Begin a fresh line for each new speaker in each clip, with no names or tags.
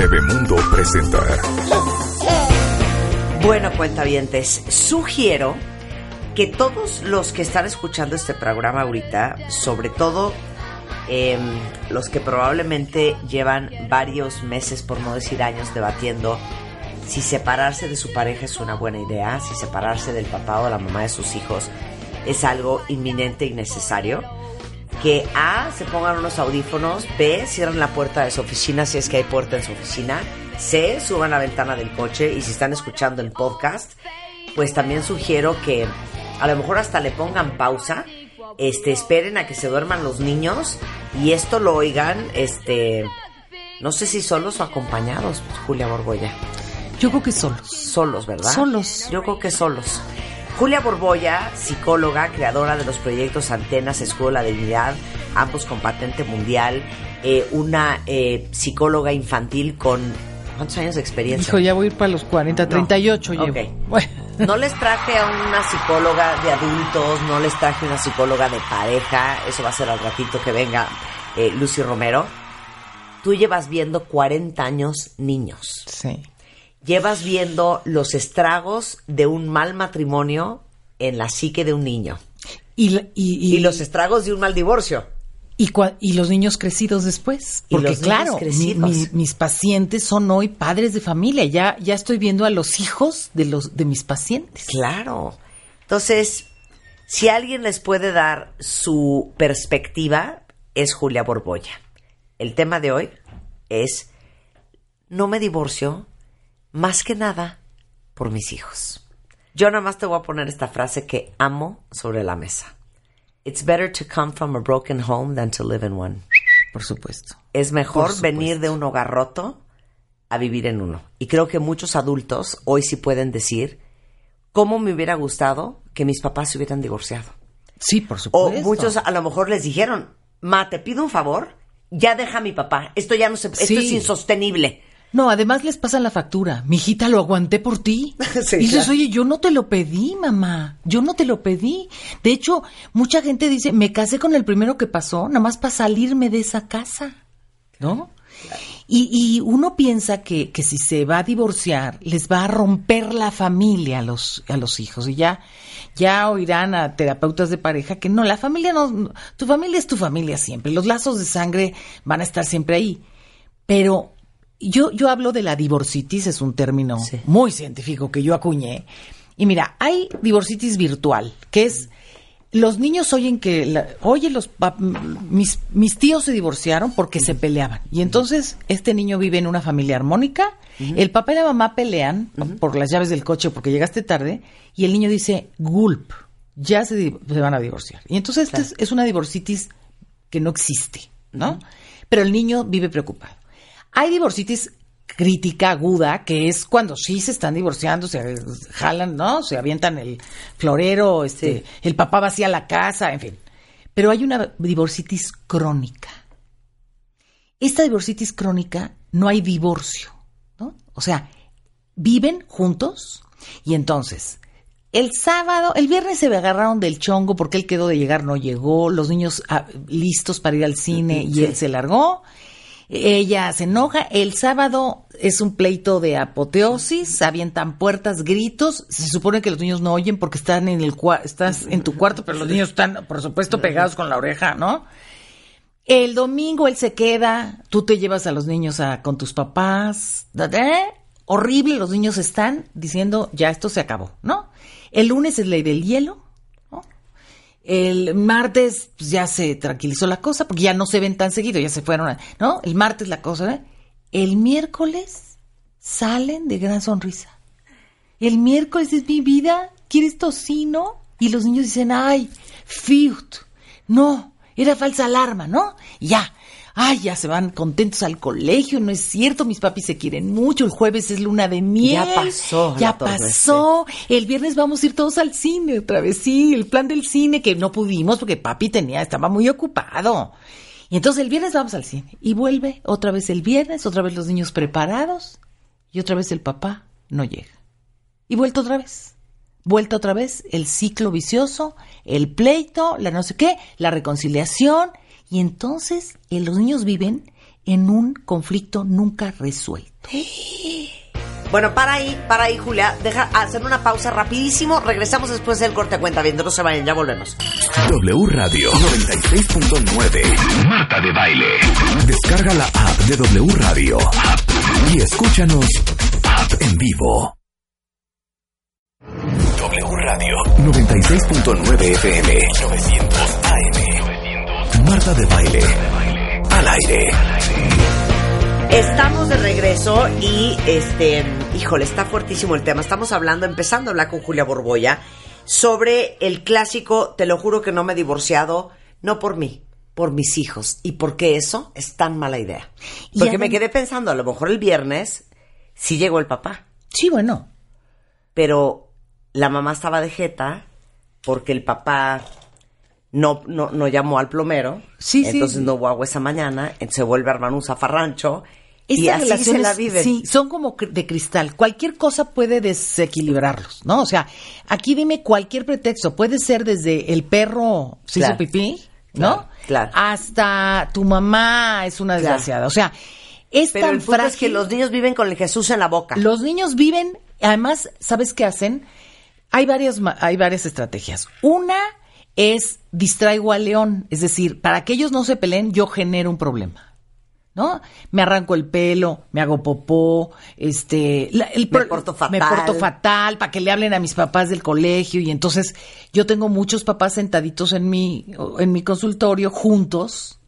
Bebemundo presenta.
Bueno, cuentavientes, sugiero que todos los que están escuchando este programa ahorita, sobre todo em, los que probablemente llevan varios meses, por no decir años, debatiendo si separarse de su pareja es una buena idea, si separarse del papá o la mamá de sus hijos es algo inminente y necesario, que A, se pongan unos audífonos, B, cierren la puerta de su oficina si es que hay puerta en su oficina, C, suban la ventana del coche y si están escuchando el podcast, pues también sugiero que a lo mejor hasta le pongan pausa, este, esperen a que se duerman los niños y esto lo oigan, este, no sé si solos o acompañados, Julia Borgoya.
Yo creo que solos.
Solos, ¿verdad?
Solos.
Yo creo que solos. Julia Borboya, psicóloga, creadora de los proyectos Antenas, Escuela de Dignidad, ambos con patente mundial, eh, una eh, psicóloga infantil con ¿cuántos años de experiencia?
Hijo, ya voy a ir para los 40, 38
No.
llevo. Bueno,
No les traje a una psicóloga de adultos, no les traje una psicóloga de pareja, eso va a ser al ratito que venga eh, Lucy Romero. Tú llevas viendo 40 años niños.
sí.
Llevas viendo los estragos de un mal matrimonio en la psique de un niño
Y, la- y, y-
y, los estragos de un mal divorcio.
y cua- y los niños crecidos después. Porque claro, mi-
crecidos.
mi- mis pacientes son hoy padres de familia. Ya, ya estoy viendo a los hijos de, los, de mis pacientes.
Claro. Entonces, si alguien les puede dar su perspectiva, es Julia Borboya. El tema de hoy es, no me divorcio más que nada por mis hijos. Yo nada más te voy a poner esta frase que amo sobre la mesa. It's better to come from a broken home than to live in one.
Por supuesto.
Es mejor
supuesto.
venir de un hogar roto a vivir en uno. Y creo que muchos adultos hoy sí pueden decir, ¿cómo me hubiera gustado que mis papás se hubieran divorciado?
Sí, por
O
supuesto.
muchos a lo mejor les dijeron, ma, te pido un favor, ya deja a mi papá, esto ya no se, esto
Sí.
es insostenible.
No, además les pasan la factura. Mijita, lo aguanté por ti.
Sí,
y dices,
claro.
oye, yo no te lo pedí, mamá. Yo no te lo pedí. De hecho, mucha gente dice, me casé con el primero que pasó, nada más para salirme de esa casa. ¿No? Y, y uno piensa que, que si se va a divorciar, les va a romper la familia a los, a los hijos. Y ya, ya oirán a terapeutas de pareja que no, la familia no- tu familia es tu familia siempre. Los lazos de sangre van a estar siempre ahí. Pero yo, yo hablo de la divorcitis, es un término
Sí.
muy científico que yo acuñé. Y mira, hay divorcitis virtual, que es los niños oyen que, la- oye, los mis, mis tíos se divorciaron porque se peleaban. Y entonces este niño vive en una familia armónica, el papá y la mamá pelean por las llaves del coche porque llegaste tarde, y el niño dice, gulp, ya se, se van a divorciar. Y entonces esta es, es una divorcitis que no existe, ¿no? Pero el niño vive preocupado. Hay divorcitis crítica aguda, que es cuando sí se están divorciando, se jalan, ¿no? Se avientan el florero, este,
Sí.
el papá vacía la casa, en fin. Pero hay una divorcitis crónica. Esta divorcitis crónica no hay divorcio, ¿no? O sea, viven juntos y entonces el sábado, el viernes se agarraron del chongo porque él quedó de llegar, no llegó, los niños ah, listos para ir al cine y él se largó. Ella se enoja. El sábado es un pleito de apoteosis, avientan puertas, gritos. Se supone que los niños no oyen porque están en el estás en tu cuarto, pero los niños están, por supuesto, pegados con la oreja, ¿no? El domingo él se queda, tú te llevas a los niños a, con tus papás. ¿eh? Horrible, los niños están diciendo, ya esto se acabó, ¿no? El lunes es ley del hielo. El martes pues, ya se tranquilizó la cosa porque ya no se ven tan seguido, ya se fueron, a- ¿no? El martes la cosa, ¿eh? El miércoles salen de gran sonrisa. El miércoles es mi vida, ¿quieres tocino? Y los niños dicen, ay, fiut, no, era falsa alarma, ¿no? Y ya, ay, ya se van contentos al colegio, no es cierto, mis papis se quieren mucho, el jueves es luna de miel.
Ya pasó
Ya pasó, el viernes vamos a ir todos al cine otra vez, sí, el plan del cine que no pudimos porque papi tenía, estaba muy ocupado. Y entonces el viernes vamos al cine y vuelve otra vez el viernes, otra vez los niños preparados y otra vez el papá no llega. Y vuelta otra vez. Vuelta otra vez el ciclo vicioso, el pleito, la no sé qué, la reconciliación. Y entonces eh, los niños viven en un conflicto nunca resuelto.
Bueno, para ahí, para ahí, Julia. Deja hacer una pausa rapidísimo. Regresamos después del corte cuenta viendo. No se vayan, ya volvemos.
W Radio 96.9. Marta de Baile. Descarga la app de W Radio. Y escúchanos app en vivo. Radio 96.9 FM 900 AM. Marta de Baile. Al aire.
Estamos de regreso y este, híjole, está fuertísimo el tema. Estamos hablando, empezando a hablar con Julia Borboya sobre el clásico, te lo juro que no me he divorciado, no por mí, por mis hijos. ¿Y por qué eso es tan mala idea? Porque me quedé pensando, a lo mejor el viernes sí llegó el papá,
Sí, bueno.
pero la mamá estaba de jeta porque el papá no, no, no llamó al plomero.
Sí, sí.
Entonces no hubo agua esa mañana, se vuelve a armar un zafarrancho. y así se
relaciones,
la viven.
Sí, son como de cristal. Cualquier cosa puede desequilibrarlos, ¿no? O sea, aquí dime cualquier pretexto. Puede ser desde el perro se
Claro.
hizo pipí, ¿no?
Claro, claro.
Hasta tu mamá es una desgraciada. O sea, es
Pero
tan
el punto es que los niños viven con el Jesús en la boca.
Los niños viven, además, ¿sabes qué hacen? Hay varias, hay varias estrategias. Una es distraigo al león, es decir, para que ellos no se peleen, yo genero un problema. ¿No? Me arranco el pelo, me hago popó, este, la- el
Me porto
me
fatal.
porto fatal, para que le hablen a mis papás del colegio y entonces yo tengo muchos papás sentaditos en mi en mi consultorio juntos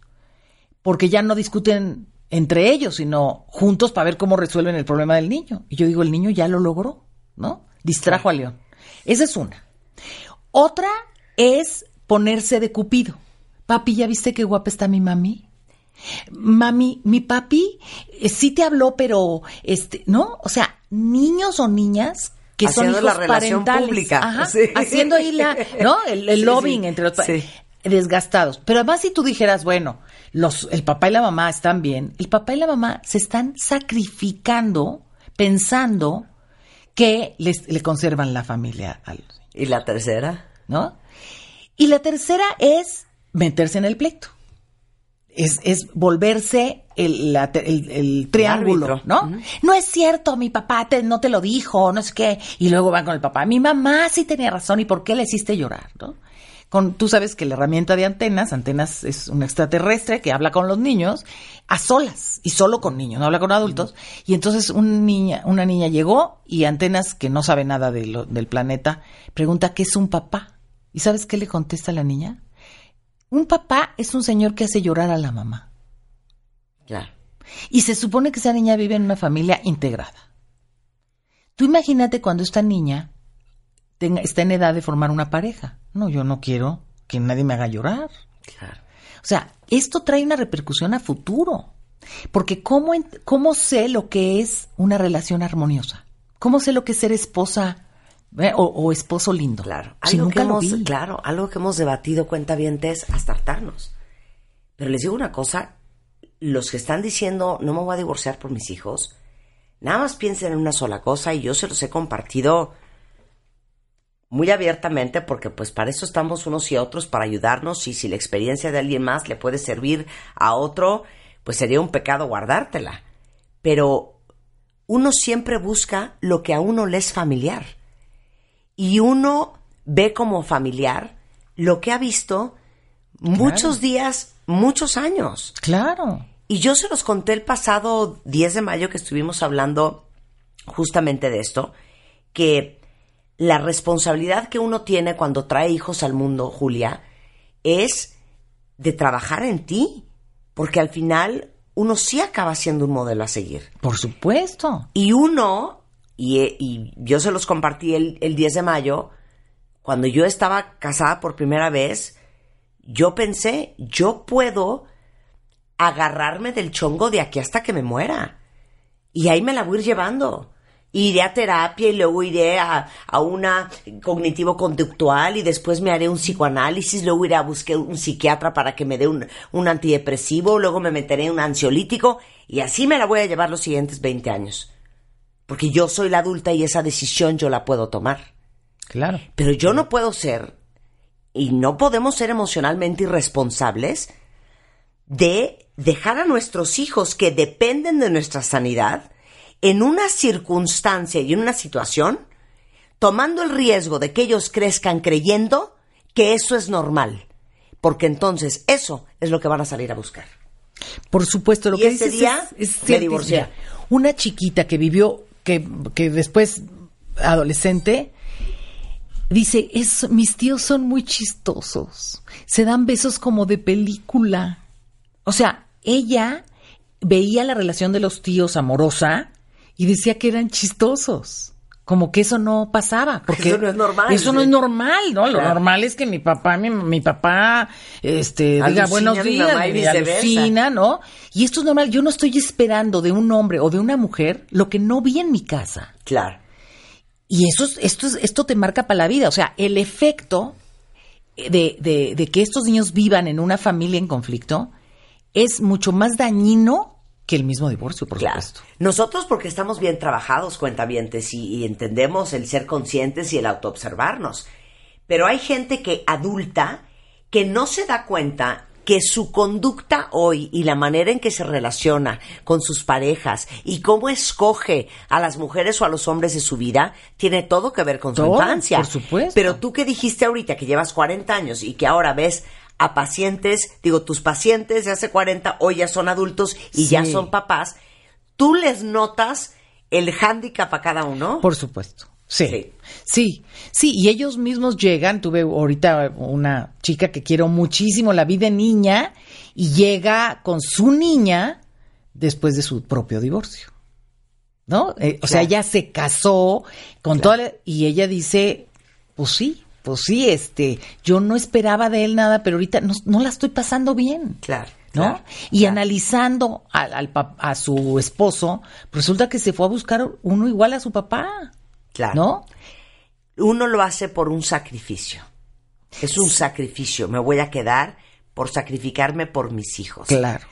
porque ya no discuten entre ellos, sino juntos para ver cómo resuelven el problema del niño. Y yo digo, el niño ya lo logró, ¿no? Distrajo a León. Esa es una. Otra es ponerse de cupido. Papi, ¿ya viste qué guapa está mi mami? Mami, mi papi eh, sí te habló, pero este, ¿no? O sea, niños o niñas que
Haciendo
son
la
hijos
relación
parentales.
pública.
Ajá,
Sí.
haciendo ahí la, ¿no? El, el
Sí,
lobbying
sí.
entre los pa-
Sí.
desgastados. Pero además si tú dijeras, bueno, los, el papá y la mamá están bien, el papá y la mamá se están sacrificando pensando que les, le conservan la familia a los niños,
¿Y la tercera?
¿no? Y la tercera es meterse en el pleito. Es, es volverse el, la- el- el triángulo. ¿no? No es cierto, mi papá te- no te lo dijo, no sé qué. Y luego van con el papá. Mi mamá sí tenía razón, ¿y por qué le hiciste llorar, no? Con, tú sabes que la herramienta de antenas, antenas es un extraterrestre que habla con los niños a solas y solo con niños, no habla con adultos. Y entonces niña, una niña llegó y antenas que no sabe nada de lo- del planeta pregunta qué es un papá. ¿Y sabes qué le contesta la niña? Un papá es un señor que hace llorar a la mamá.
Claro.
Y se supone que esa niña vive en una familia integrada. Tú imagínate cuando esta niña tenga, está en edad de formar una pareja. No, yo no quiero que nadie me haga llorar.
Claro.
O sea, esto trae una repercusión a futuro. Porque ¿cómo, cómo sé lo que es una relación armoniosa? ¿Cómo sé lo que es ser esposa eh, o, o esposo lindo?
Claro.
Si
Algo
nunca
que
lo
hemos,
vi.
claro, algo que hemos debatido cuentavientes hasta hartarnos. Pero les digo una cosa, los que están diciendo no me voy a divorciar por mis hijos, nada más piensen en una sola cosa y yo se los he compartido muy abiertamente porque pues para eso estamos unos y otros, para ayudarnos y si la experiencia de alguien más le puede servir a otro, pues sería un pecado guardártela. Pero uno siempre busca lo que a uno le es familiar y uno ve como familiar lo que ha visto muchos días, muchos años.
Claro.
Y yo se los conté el pasado 10 de mayo que estuvimos hablando justamente de esto, que la responsabilidad que uno tiene cuando trae hijos al mundo, Julia, es de trabajar en ti, porque al final uno sí acaba siendo un modelo a seguir.
Por supuesto.
Y uno, y, y yo se los compartí el, el 10 de mayo, cuando yo estaba casada por primera vez, yo pensé, yo puedo agarrarme del chongo de aquí hasta que me muera. Y ahí me la voy a ir llevando. Iré a terapia y luego iré a, a una cognitivo-conductual y después me haré un psicoanálisis, luego iré a buscar un psiquiatra para que me dé un, un antidepresivo, luego me meteré en un ansiolítico y así me la voy a llevar los siguientes 20 años. Porque yo soy la adulta y esa decisión yo la puedo tomar.
Claro.
Pero yo no puedo ser, y no podemos ser emocionalmente irresponsables de dejar a nuestros hijos que dependen de nuestra sanidad en una circunstancia y en una situación, tomando el riesgo de que ellos crezcan creyendo que eso es normal, porque entonces eso es lo que van a salir a buscar.
Por supuesto, lo
Y
que
ese
dices
día
es, es
me divorcié.
Una chiquita que vivió, que, que después adolescente, dice, es, mis tíos son muy chistosos. Se dan besos como de película. O sea, ella veía la relación de los tíos amorosa y decía que eran chistosos. Como que eso no pasaba. Porque
Eso no es normal,
Eso no es normal, ¿no? Lo normal es que mi papá, mi, mi papá, este, diga
Alucina
buenos
a mi
días,
y
alucina, ¿no? Y esto es normal. Yo no estoy esperando de un hombre o de una mujer lo que no vi en mi casa.
Claro.
Y eso es, esto, es, esto te marca para la vida. O sea, el efecto de, de, de que estos niños vivan en una familia en conflicto es mucho más dañino que el mismo divorcio, por
Claro.
supuesto.
Nosotros porque estamos bien trabajados, cuentavientes, y, y entendemos el ser conscientes y el autoobservarnos. Pero hay gente que adulta que no se da cuenta que su conducta hoy y la manera en que se relaciona con sus parejas y cómo escoge a las mujeres o a los hombres de su vida tiene todo que ver con su
Todo,
infancia.
por supuesto.
Pero tú que dijiste ahorita que llevas 40 años y que ahora ves a pacientes, digo, tus pacientes de hace 40 hoy ya son adultos y ya son papás, ¿tú les notas el hándicap a cada uno?
Por supuesto. Sí.
Sí.
sí. Sí, y ellos mismos llegan. Tuve ahorita una chica que quiero muchísimo, la vi de niña, y llega con su niña después de su propio divorcio. ¿No? Eh, o sea,
Claro.
ella se casó con toda la- y ella dice, pues sí, pues sí, este, yo no esperaba de él nada, pero ahorita no, no la estoy pasando bien.
Claro.
¿no?
claro,
y
claro.
analizando al, a su esposo, resulta que se fue a buscar uno igual a su papá,
Claro.
¿no?
Uno lo hace por un sacrificio. Es un sacrificio. Me voy a quedar por sacrificarme por mis hijos.
Claro.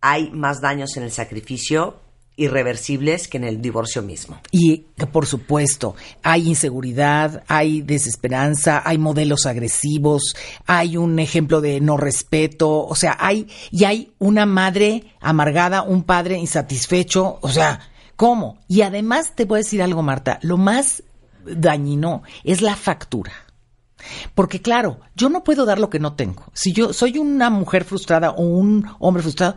Hay más daños en el sacrificio irreversibles que en el divorcio mismo.
Y por supuesto, hay inseguridad, hay desesperanza, hay modelos agresivos, hay un ejemplo de no respeto, o sea, hay y hay una madre amargada, un padre insatisfecho, o sea, ¿cómo? Y además te voy a decir algo, Marta, lo más dañino es la factura. Porque claro, yo no puedo dar lo que no tengo. Si yo soy una mujer frustrada o un hombre frustrado,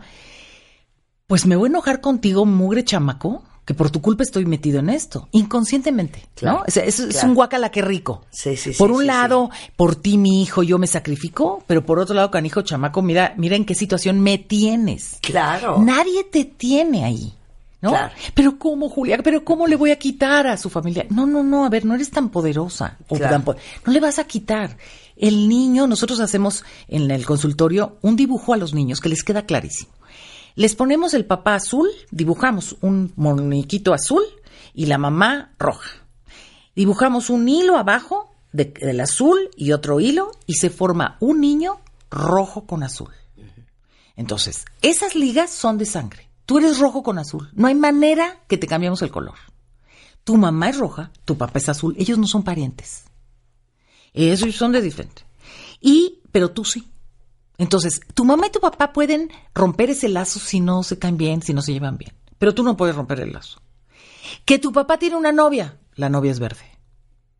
pues me voy a enojar contigo, mugre chamaco, que por tu culpa estoy metido en esto, inconscientemente,
Claro,
¿no? O sea, es, es un guacala que rico.
Sí, sí, sí,
Por un
sí,
lado, por ti, mi hijo, yo me sacrifico, pero por otro lado, canijo chamaco, mira, mira en qué situación me tienes.
Claro.
Nadie te tiene ahí. ¿No?
Claro.
Pero cómo, Julia, pero cómo le voy a quitar a su familia. No, no, no, a ver, no eres tan poderosa. o
Claro.
tan po- no le vas a quitar. El niño, nosotros hacemos en el consultorio un dibujo a los niños que les queda clarísimo. Les ponemos el papá azul, dibujamos un moniquito azul y la mamá roja. Dibujamos un hilo abajo de- del azul y otro hilo y se forma un niño rojo con azul. Entonces, esas ligas son de sangre. Tú eres rojo con azul. No hay manera que te cambiemos el color. Tu mamá es roja, tu papá es azul. Ellos no son parientes. Ellos son de diferente. Y, pero tú sí. Entonces, tu mamá y tu papá pueden romper ese lazo si no se caen bien, si no se llevan bien. Pero tú no puedes romper el lazo. Que tu papá tiene una novia, la novia es verde.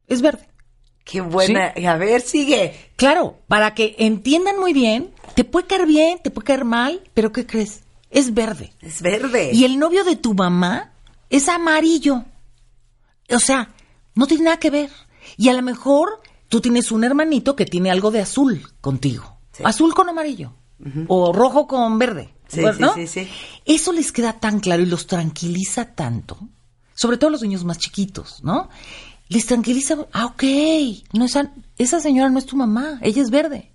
Es verde.
Qué buena. A ver, sigue.
Claro, para que entiendan muy bien, te puede caer bien, te puede caer mal, pero ¿qué crees? Es verde.
Es verde.
Y el novio de tu mamá es amarillo. O sea, no tiene nada que ver. Y a lo mejor tú tienes un hermanito que tiene algo de azul contigo.
Sí.
Azul con amarillo. O rojo con verde.
Sí,
Pues,
sí,
¿no?
sí, sí.
Eso les queda tan claro y los tranquiliza tanto. Sobre todo a los niños más chiquitos, ¿no? Les tranquiliza. Ah, ok. No, esa, esa señora no es tu mamá. Ella es verde.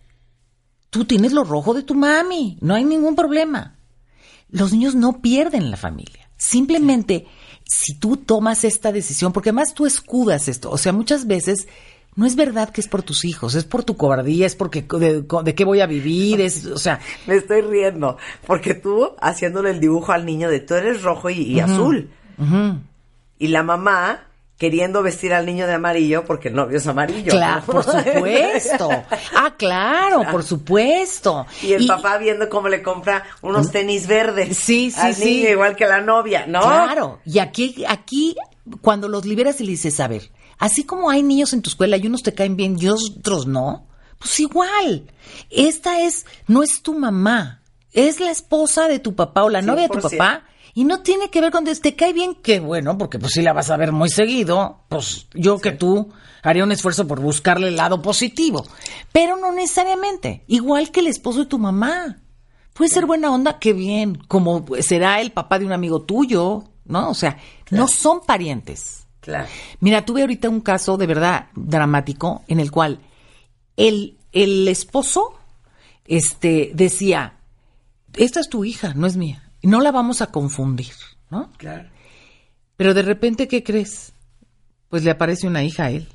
Tú tienes lo rojo de tu mami. No hay ningún problema los niños no pierden la familia. Simplemente, si tú tomas esta decisión, porque además tú escudas esto, o sea, muchas veces no es verdad que es por tus hijos, es por tu cobardía, es porque de, de qué voy a vivir, es, o sea,
Me estoy riendo. Porque tú, haciéndole el dibujo al niño de tú eres rojo y, y azul. Y la mamá queriendo vestir al niño de amarillo porque el novio es amarillo.
Claro, por supuesto. Ah, claro, por supuesto.
Y el papá viendo cómo le compra unos tenis verdes.
Sí, sí,
al
sí.
niño, igual que la novia, ¿no?
Claro. Y aquí, aquí, cuando los liberas y le dices, a ver, así como hay niños en tu escuela y unos te caen bien y otros no, pues igual. Esta es, no es tu mamá, es la esposa de tu papá o la novia de tu
100%.
papá. Y no tiene que ver con te cae bien, que bueno, porque pues si la vas a ver muy seguido, pues yo que tú haría un esfuerzo por buscarle el lado positivo. Pero no necesariamente. Igual que el esposo de tu mamá. Puede ser buena onda, qué bien. Como será el papá de un amigo tuyo, ¿no? O sea, no son parientes.
Claro.
Mira, tuve ahorita un caso de verdad dramático en el cual el, el esposo este, decía, esta es tu hija, no es mía. No la vamos a confundir, ¿no?
Claro.
Pero de repente, ¿qué crees? Pues le aparece una hija a él.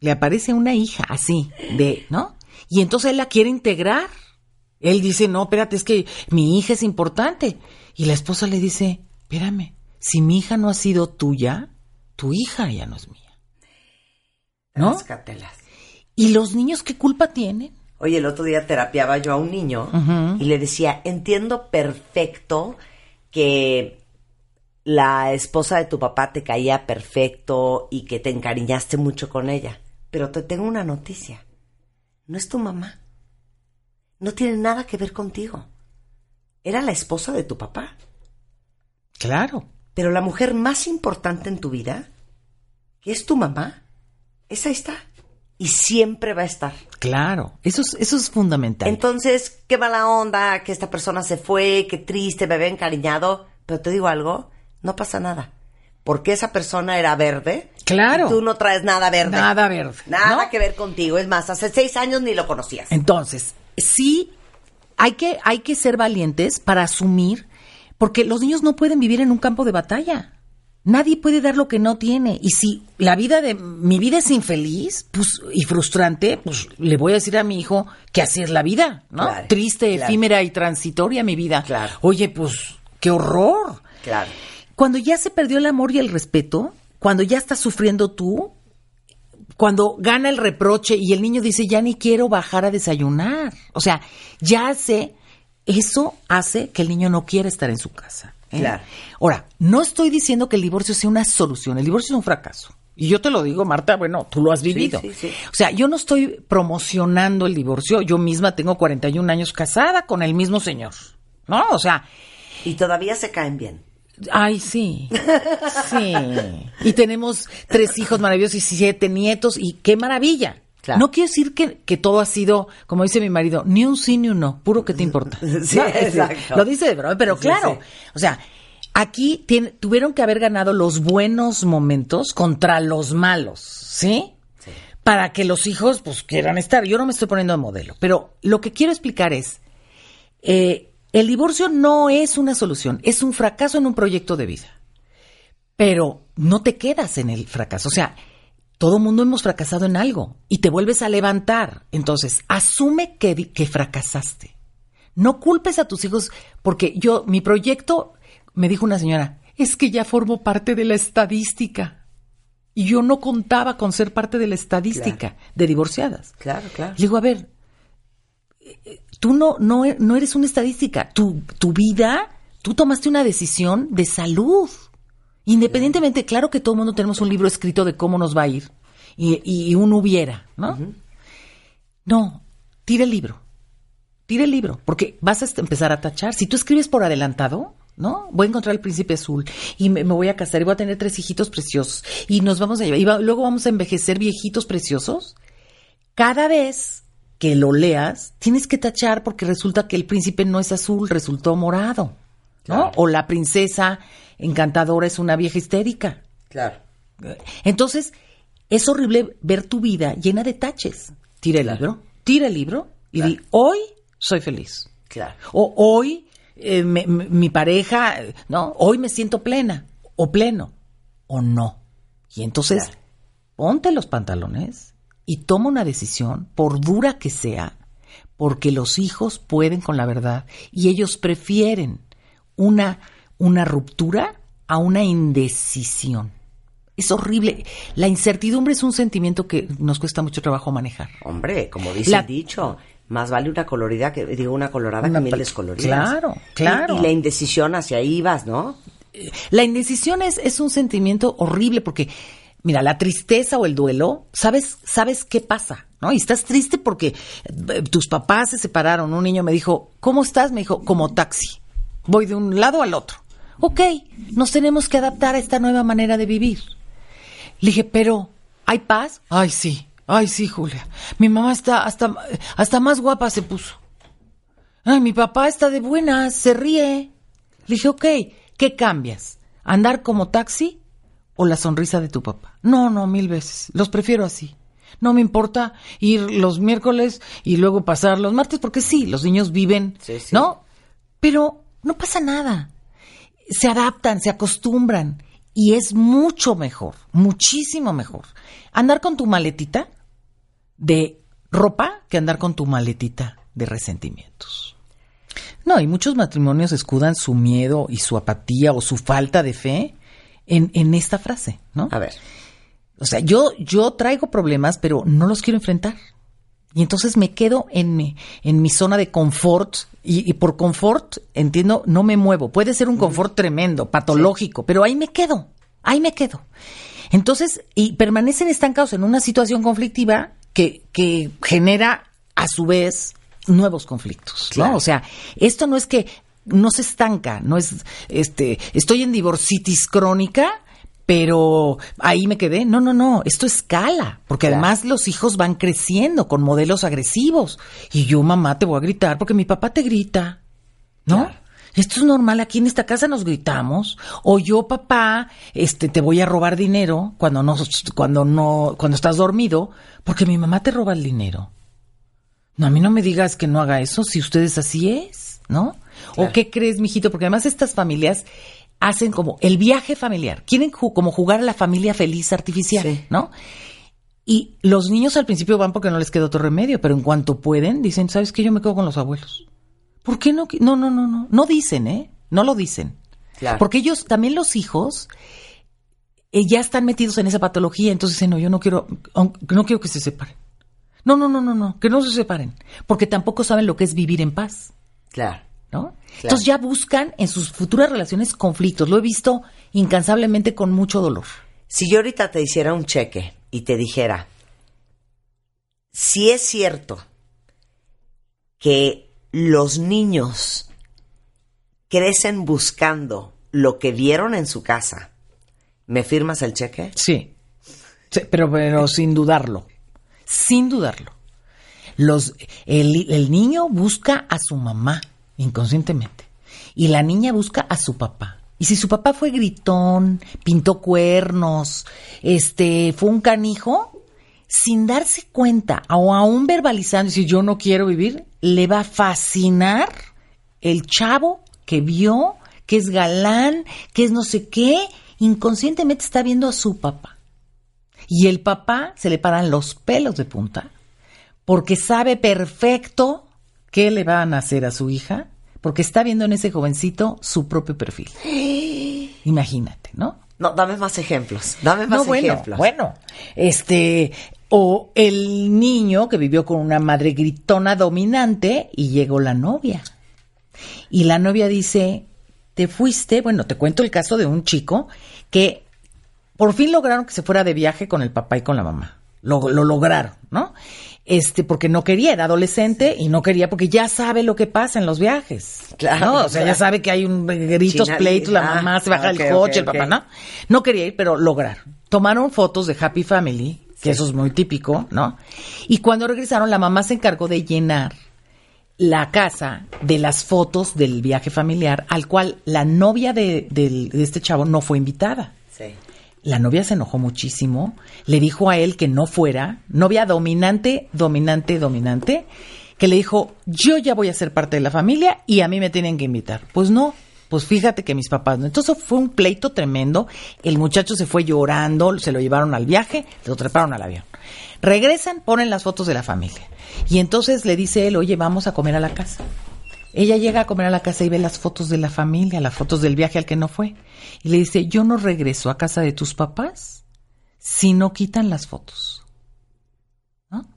Le aparece una hija así, de, ¿no? Y entonces él la quiere integrar. Él dice, no, espérate, es que mi hija es importante. Y la esposa le dice, espérame, si mi hija no ha sido tuya, tu hija ya no es mía. ¿No?
Ráscatelas.
¿Y los niños qué culpa tienen?
Oye, el otro día terapiaba yo a un niño y le decía, entiendo perfecto que la esposa de tu papá te caía perfecto y que te encariñaste mucho con ella, pero te tengo una noticia. No es tu mamá. No tiene nada que ver contigo. Era la esposa de tu papá.
Claro.
Pero la mujer más importante en tu vida, que es tu mamá, esa está. Y siempre va a estar.
Claro, eso es, eso es fundamental.
Entonces, qué mala onda que esta persona se fue, qué triste, me había encariñado. Pero te digo algo, no pasa nada. Porque esa persona era verde.
Claro.
Y tú no traes nada verde.
Nada verde,
Nada
¿no?
que ver contigo. Es más, hace seis años ni lo conocías.
Entonces, sí, hay que, hay que ser valientes para asumir, porque los niños no pueden vivir en un campo de batalla. Nadie puede dar lo que no tiene. Y si la vida de mi vida es infeliz pues, y frustrante, pues le voy a decir a mi hijo que así es la vida, ¿no?
Claro,
Triste,
claro.
efímera y transitoria mi vida.
Claro.
Oye, pues, qué horror.
Claro.
Cuando ya se perdió el amor y el respeto, cuando ya estás sufriendo tú, cuando gana el reproche y el niño dice, ya ni quiero bajar a desayunar. O sea, ya hace, eso hace que el niño no quiera estar en su casa. ¿eh?
Claro.
Ahora, no estoy diciendo que el divorcio sea una solución, el divorcio es un fracaso. Y yo te lo digo, Marta, bueno, tú lo has vivido.
sí, sí.
O sea, yo no estoy promocionando el divorcio, yo misma tengo 41 años casada con el mismo señor. ¿No? O sea,
Y todavía se caen bien.
Ay, sí. Sí. Y tenemos tres hijos maravillosos y siete nietos y qué maravilla.
Claro.
No quiero decir que, que todo ha sido, como dice mi marido, ni un sí ni un no, puro que te importa.
Sí,
No,
exacto.
Lo dice de broma, pero
Sí,
claro.
sí.
O sea, aquí tiene- tuvieron que haber ganado los buenos momentos contra los malos, ¿sí? Para que los hijos, pues, quieran estar. Yo no me estoy poniendo de modelo, pero lo que quiero explicar es, eh, el divorcio no es una solución, es un fracaso en un proyecto de vida. Pero no te quedas en el fracaso. O sea, todo mundo hemos fracasado en algo y te vuelves a levantar. Entonces, asume que, que fracasaste. No culpes a tus hijos porque yo, mi proyecto, me dijo una señora, es que ya formo parte de la estadística. Y yo no contaba con ser parte de la estadística de divorciadas.
Claro, claro.
Le digo, a ver, eh, tú no, no, no eres una estadística. Tu, tu vida, tú tomaste una decisión de salud. Independientemente, claro que todo el mundo tenemos un libro escrito de cómo nos va a ir. Y, y un hubiera, ¿no? No, tira el libro. Tira el libro, porque vas a empezar a tachar. Si tú escribes por adelantado, ¿no? Voy a encontrar el príncipe azul y me, me voy a casar y voy a tener tres hijitos preciosos y nos vamos a llevar y va- luego vamos a envejecer viejitos preciosos. Cada vez que lo leas, tienes que tachar porque resulta que el príncipe no es azul, resultó morado, O la princesa encantadora es una vieja histérica.
Claro.
Entonces, es horrible ver tu vida llena de taches. Tira el libro, tira el libro y di, hoy soy feliz.
Claro.
O hoy eh, me- me- mi pareja, no, hoy me siento plena o pleno o no. Y entonces,
Claro.
ponte los pantalones y toma una decisión, por dura que sea, porque los hijos pueden con la verdad y ellos prefieren una, una ruptura a una indecisión. Es horrible. La incertidumbre es un sentimiento que nos cuesta mucho trabajo manejar.
Hombre, como dice
La-
el dicho, más vale una colorida que, digo, una colorada
Una
que mil
pal-
descoloridas.
Claro, claro.
Y, y la indecisión hacia ahí vas, ¿no?
La indecisión es, es un sentimiento horrible porque, mira, la tristeza o el duelo, sabes, sabes qué pasa, ¿no? Y estás triste porque eh, tus papás se separaron. Un niño me dijo, ¿cómo estás? Me dijo, como taxi. Voy de un lado al otro. Ok, nos tenemos que adaptar a esta nueva manera de vivir. Le dije, pero, ¿hay paz? Ay, sí, ay, sí, Julia. Mi mamá está hasta, hasta más guapa se puso. Ay, mi papá está de buenas, se ríe. Le dije, ok, ¿qué cambias? ¿Andar como taxi o la sonrisa de tu papá? No, no, mil veces. Los prefiero así. No me importa ir los miércoles y luego pasar los martes, porque sí, los niños viven,
Sí, sí.
¿no? Pero no pasa nada. Se adaptan, se acostumbran y es mucho mejor, muchísimo mejor. Andar con tu maletita de ropa que andar con tu maletita de resentimientos. No, y muchos matrimonios escudan su miedo y su apatía o su falta de fe en, en esta frase, ¿no?
A ver.
O sea, yo, yo traigo problemas, pero no los quiero enfrentar. Y entonces me quedo en mi, en mi zona de confort. Y, y por confort, entiendo, no me muevo. Puede ser un confort tremendo, patológico, pero ahí me quedo. Ahí me quedo. Entonces, y permanecen estancados en una situación conflictiva que, que genera, a su vez, nuevos conflictos. O sea, esto no es que no se estanca, no es, este, estoy en divorcitis crónica, pero ahí me quedé. No, no, no, esto escala, porque
Claro.
además los hijos van creciendo con modelos agresivos. Y yo, mamá, te voy a gritar porque mi papá te grita, ¿no?
Claro.
Esto es normal, aquí en esta casa nos gritamos. O yo, papá, este, te voy a robar dinero cuando no, cuando no, cuando estás dormido, porque mi mamá te roba el dinero. No, a mí no me digas que no haga eso si ustedes así es, ¿no?
Claro.
¿O qué crees, mijito? Porque además estas familias hacen como el viaje familiar. Quieren ju- como jugar a la familia feliz artificial,
Sí.
¿no? Y los niños al principio van porque no les queda otro remedio, pero en cuanto pueden, dicen, ¿sabes qué? Yo me quedo con los abuelos. ¿Por qué no? No, no, no, no. No dicen, ¿eh? No lo dicen.
Claro.
Porque ellos, también los hijos, eh, ya están metidos en esa patología, entonces dicen, no, yo no quiero, no quiero que se separen. No, no, no, no, no, que no se separen. Porque tampoco saben lo que es vivir en paz,
Claro.
¿No? Entonces ya buscan en sus futuras relaciones conflictos. Lo he visto incansablemente con mucho dolor.
Si yo ahorita te hiciera un cheque y te dijera, si es cierto que los niños crecen buscando lo que vieron en su casa, ¿me firmas el cheque?
Sí. Sí, pero, pero sin dudarlo. Sin dudarlo. Los, el, el niño busca a su mamá inconscientemente. Y la niña busca a su papá. Y si su papá fue gritón, pintó cuernos, este, fue un canijo, sin darse cuenta o aún verbalizando, si yo no quiero vivir, le va a fascinar el chavo que vio, que es galán, que es no sé qué, inconscientemente está viendo a su papá. Y el papá se le paran los pelos de punta porque sabe perfecto qué le van a hacer a su hija, porque está viendo en ese jovencito su propio perfil. Imagínate, ¿no?
No, dame más ejemplos. Dame más
No, bueno,
ejemplos.
bueno, este, o el niño que vivió con una madre gritona dominante y llegó la novia. Y la novia dice, te fuiste, bueno, te cuento el caso de un chico que por fin lograron que se fuera de viaje con el papá y con la mamá. Lo, lo lograron, ¿no? Este, porque no quería, era adolescente y no quería porque ya sabe lo que pasa en los viajes.
Claro,
¿no? O sea, ya sabe que hay un gritos,
China-
pleitos, la
ah,
mamá se baja
ok,
del coche,
ok,
el papá. ¿no? No quería ir, pero lograron. Tomaron fotos de Happy Family, que
Sí.
eso es muy típico, ¿no? Y cuando regresaron, la mamá se encargó de llenar la casa de las fotos del viaje familiar, al cual la novia de, del- de este chavo no fue invitada.
Sí.
La novia se enojó muchísimo, le dijo a él que no fuera, novia dominante, dominante, dominante, que le dijo, yo ya voy a ser parte de la familia y a mí me tienen que invitar. Pues no, pues fíjate que mis papás no. Entonces fue un pleito tremendo, el muchacho se fue llorando, se lo llevaron al viaje, lo treparon al avión. Regresan, ponen las fotos de la familia. Y entonces le dice él, oye, vamos a comer a la casa. Ella llega a comer a la casa y ve las fotos de la familia, las fotos del viaje al que no fue. Y le dice, yo no regreso a casa de tus papás si no quitan las fotos? ¿No?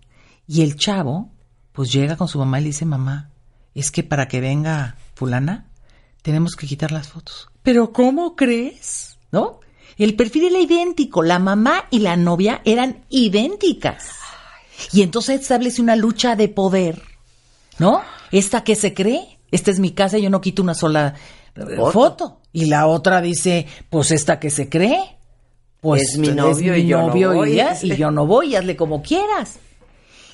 Y el chavo, pues llega con su mamá y le dice, mamá, es que para que venga fulana, tenemos que quitar las fotos. Pero ¿cómo crees? ¿No? El perfil era idéntico, la mamá y la novia eran idénticas. Y entonces establece una lucha de poder, ¿no? Esta que se cree, esta es mi casa, yo no quito una sola eh, foto. Y la otra dice, pues esta que se cree, pues
Es mi novio y yo no voy.
y ya, y yo no voy, hazle como quieras.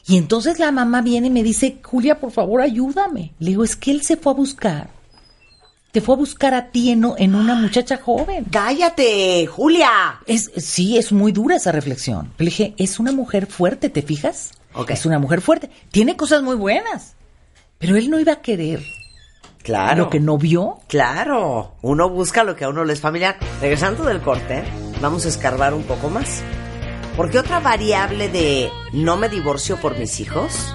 Y entonces la mamá viene y me dice, Julia, por favor, ayúdame. Le digo, es que él se fue a buscar. Te fue a buscar a ti en, en una muchacha joven.
¡Cállate, Julia!
Es, sí, es muy dura esa reflexión. Le dije, es una mujer fuerte, ¿te fijas? Es una mujer fuerte. Tiene cosas muy buenas. Pero él no iba a querer
Claro.
lo que no vio.
Claro, uno busca lo que a uno le es familiar. Regresando del corte, vamos a escarbar un poco más. Porque otra variable de no me divorcio por mis hijos,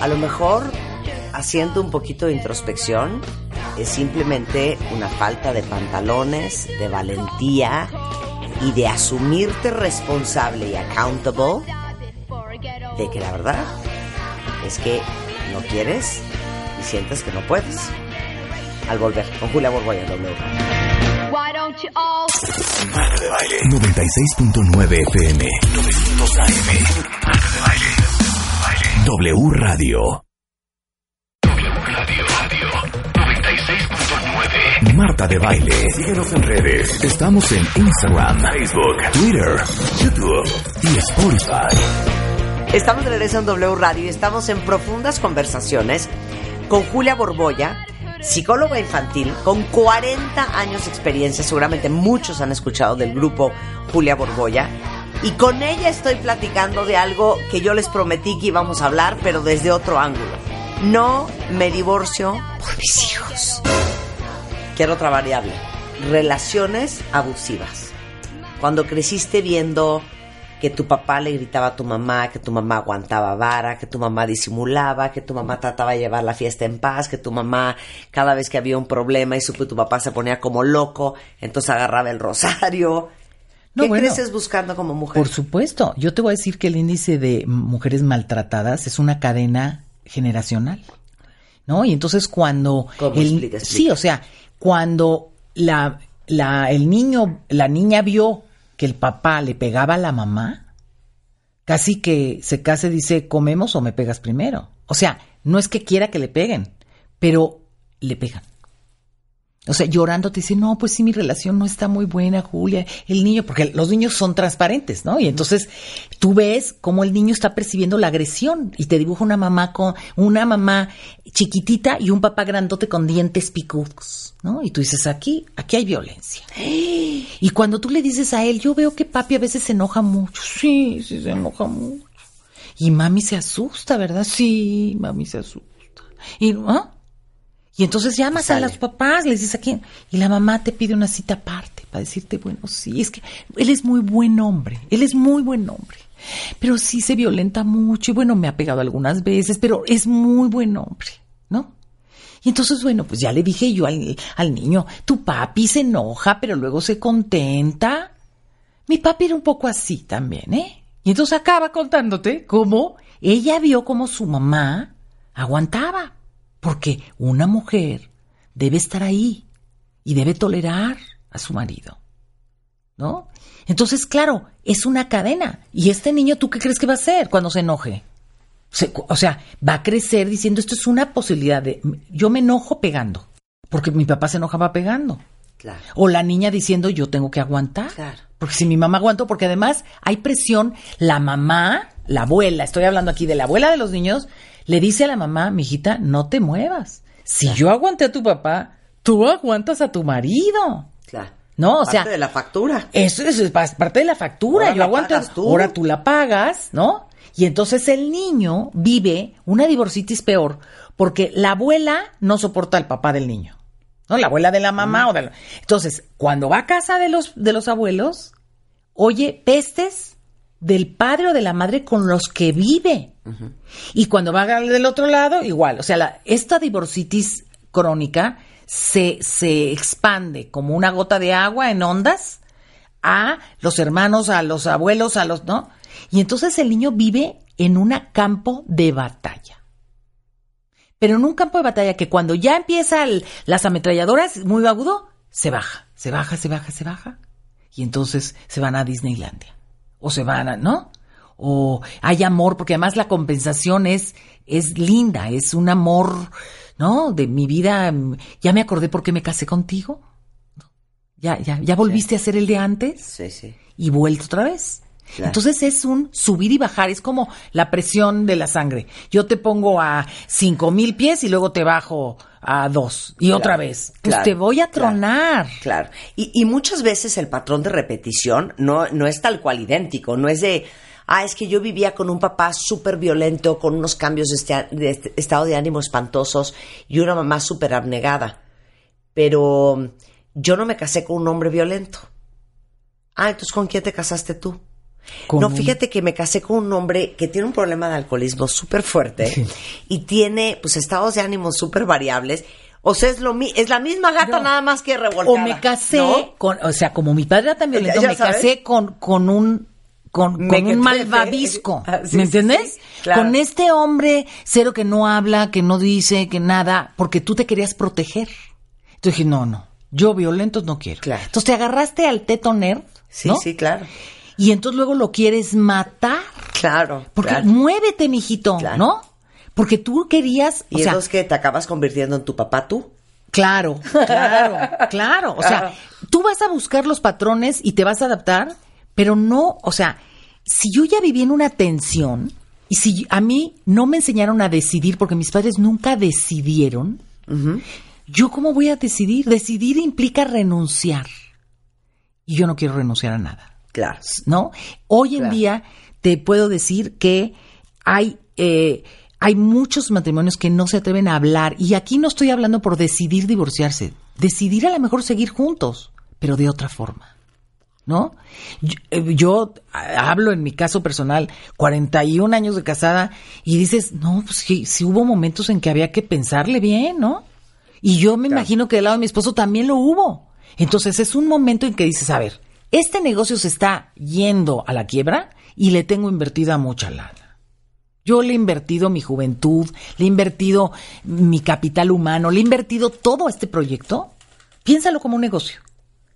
a lo mejor haciendo un poquito de introspección, es simplemente una falta de pantalones, de valentía y de asumirte responsable y accountable de que la verdad es que no quieres y sientes que no puedes. Al volver, con Julia Borboya en W.
Why don't you all
96.9 FM. 900 AM. Marta de baile. W Radio. W Radio. Radio. 96.9. Marta de baile. Síguenos en redes. Estamos en Instagram, Facebook, Twitter, YouTube y Spotify.
Estamos de regreso en W Radio y estamos en profundas conversaciones con Julia Borboya, psicóloga infantil con 40 años de experiencia. Seguramente muchos han escuchado del grupo Julia Borboya. Y con ella estoy platicando de algo que yo les prometí que íbamos a hablar, pero desde otro ángulo. No me divorcio por mis hijos. Quiero otra variable. Relaciones abusivas. Cuando creciste viendo que tu papá le gritaba a tu mamá, que tu mamá aguantaba vara, que tu mamá disimulaba, que tu mamá trataba de llevar la fiesta en paz, que tu mamá cada vez que había un problema y supo que tu papá se ponía como loco, entonces agarraba el rosario.
No,
¿Qué
bueno,
creces buscando como mujer?
Por supuesto. Yo te voy a decir que el índice de mujeres maltratadas es una cadena generacional. ¿No? Y entonces cuando
¿Cómo?
el
Explica, explica.
sí, o sea, cuando la, la el niño, la niña vio que el papá le pegaba a la mamá, casi que se case dice, "¿Comemos o me pegas primero?" O sea, no es que quiera que le peguen, pero le pegan. O sea, llorando te dice, no, pues sí, mi relación no está muy buena, Julia. El niño, porque los niños son transparentes, ¿no? Y entonces tú ves cómo el niño está percibiendo la agresión y te dibuja una mamá con, una mamá chiquitita y un papá grandote con dientes picudos, ¿no? Y tú dices, aquí, aquí hay violencia. Y cuando tú le dices a él, yo veo que papi a veces se enoja mucho. Sí, sí, se enoja mucho. Y mami se asusta, ¿verdad? Sí, mami se asusta. Y, ¿ah? Y entonces llamas a los papás, les dices a quién, y la mamá te pide una cita aparte para decirte, bueno, sí, es que él es muy buen hombre, él es muy buen hombre, pero sí se violenta mucho y bueno, me ha pegado algunas veces, pero es muy buen hombre, ¿no? Y entonces, bueno, pues ya le dije yo al, al niño, tu papi se enoja, pero luego se contenta. Mi papi era un poco así también, ¿eh? Y entonces acaba contándote cómo ella vio cómo su mamá aguantaba. Porque una mujer debe estar ahí y debe tolerar a su marido. ¿No? Entonces, claro, es una cadena. ¿Y este niño tú qué crees que va a hacer cuando se enoje? Se- o sea, va a crecer diciendo esto es una posibilidad de... Yo me enojo pegando. Porque mi papá se enojaba pegando.
Claro.
O la niña diciendo yo tengo que aguantar.
Claro.
Porque si mi mamá aguantó, porque además hay presión, la mamá, la abuela, estoy hablando aquí de la abuela de los niños, le dice a la mamá, mijita, no te muevas. Si yo aguanté a tu papá, tú aguantas a tu marido.
Claro.
No, o
Parte
sea,
de la factura.
eso es, es pa- parte de la factura.
Ahora
Yo
la
aguanto,
tú.
ahora tú la pagas, ¿no? Y entonces el niño vive una divorcitis peor porque la abuela no soporta al papá del niño. ¿No? La abuela de la mamá o de la- Entonces, cuando va a casa de los, de los abuelos, oye pestes del padre o de la madre con los que vive. Y cuando va al del otro lado, igual. O sea, la- esta divorcitis crónica se, se expande como una gota de agua en ondas a los hermanos, a los abuelos, a los, ¿no? Y entonces el niño vive en un campo de batalla. Pero en un campo de batalla que cuando ya empiezan las ametralladoras, muy agudo, se baja, se baja, se baja, se baja. Y entonces se van a Disneylandia. O se van a, ¿no? O hay amor, porque además la compensación es, es linda, es un amor, ¿no? De mi vida. Ya me acordé por qué me casé contigo. Ya, ya, ya volviste a ser el de antes
Sí, sí.
y vuelto otra vez.
Claro.
Entonces es un subir y bajar, es como la presión de la sangre. Yo te pongo a cinco mil pies y luego te bajo a dos y otra vez. Pues
claro,
te voy a tronar.
Claro. Y, y muchas veces el patrón de repetición no, no es tal cual idéntico, no es de, ah, es que yo vivía con un papá súper violento, con unos cambios de, este- de este- estado de ánimo espantosos y una mamá súper abnegada. Pero yo no me casé con un hombre violento. Ah, entonces ¿con quién te casaste tú? No, fíjate que me casé con un hombre que tiene un problema de alcoholismo súper fuerte y tiene pues estados de ánimo súper variables. O sea, es, lo mi- es la misma gata
No.
nada más que revolcada.
O me casé
¿no?
con, o sea, como mi padre era tan violento, me
sabes.
casé con, con un con, con un malvavisco,
Ah, sí,
¿me entiendes?
sí, claro.
Con este hombre cero que no habla, que no dice, que nada, porque tú te querías proteger. Entonces dije, no, no, yo violentos no quiero.
Claro.
Entonces te agarraste al teto nerd,
Sí,
¿no?
sí, claro.
Y entonces luego lo quieres matar.
Claro.
Porque
claro.
muévete, mijito,
Claro.
¿no? Porque tú querías,
Y
o sea,
entonces que te acabas convirtiendo en tu papá tú.
Claro, claro, claro. O sea, tú vas a buscar los patrones y te vas a adaptar, pero no, o sea, si yo ya viví en una tensión y si a mí no me enseñaron a decidir porque mis padres nunca decidieron, ¿yo cómo voy a decidir? Decidir implica renunciar. Y yo no quiero renunciar a nada.
Claro.
¿no? Hoy en día te puedo decir que hay, eh, hay muchos matrimonios que no se atreven a hablar y aquí no estoy hablando por decidir divorciarse, decidir a lo mejor seguir juntos, pero de otra forma. ¿No? Yo, eh, yo, hablo en mi caso personal, 41 años de casada, y dices, no, pues sí, sí hubo momentos en que había que pensarle bien, ¿no? Y yo me imagino que del lado de mi esposo también lo hubo. Entonces es un momento en que dices, a ver, este negocio se está yendo a la quiebra y le tengo invertida mucha lana. Yo le he invertido mi juventud, le he invertido mi capital humano, le he invertido todo a este proyecto. Piénsalo como un negocio.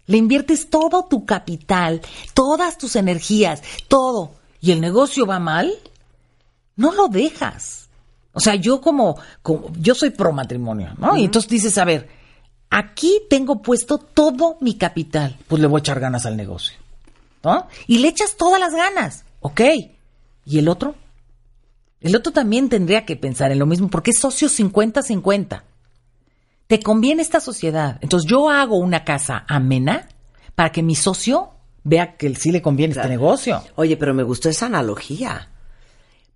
Le inviertes todo tu capital, todas tus energías, todo, y el negocio va mal, no lo dejas. O sea, yo como, como yo soy pro matrimonio, ¿no? Y entonces dices, a ver, aquí tengo puesto todo mi capital, pues le voy a echar ganas al negocio, ¿no? Y le echas todas las ganas, ¿ok? ¿Y el otro? El otro también tendría que pensar en lo mismo, porque es socio 50-50. Te conviene esta sociedad. Entonces yo hago una casa amena para que mi socio vea que sí le conviene
Claro.
este negocio.
Oye, pero me gustó esa analogía.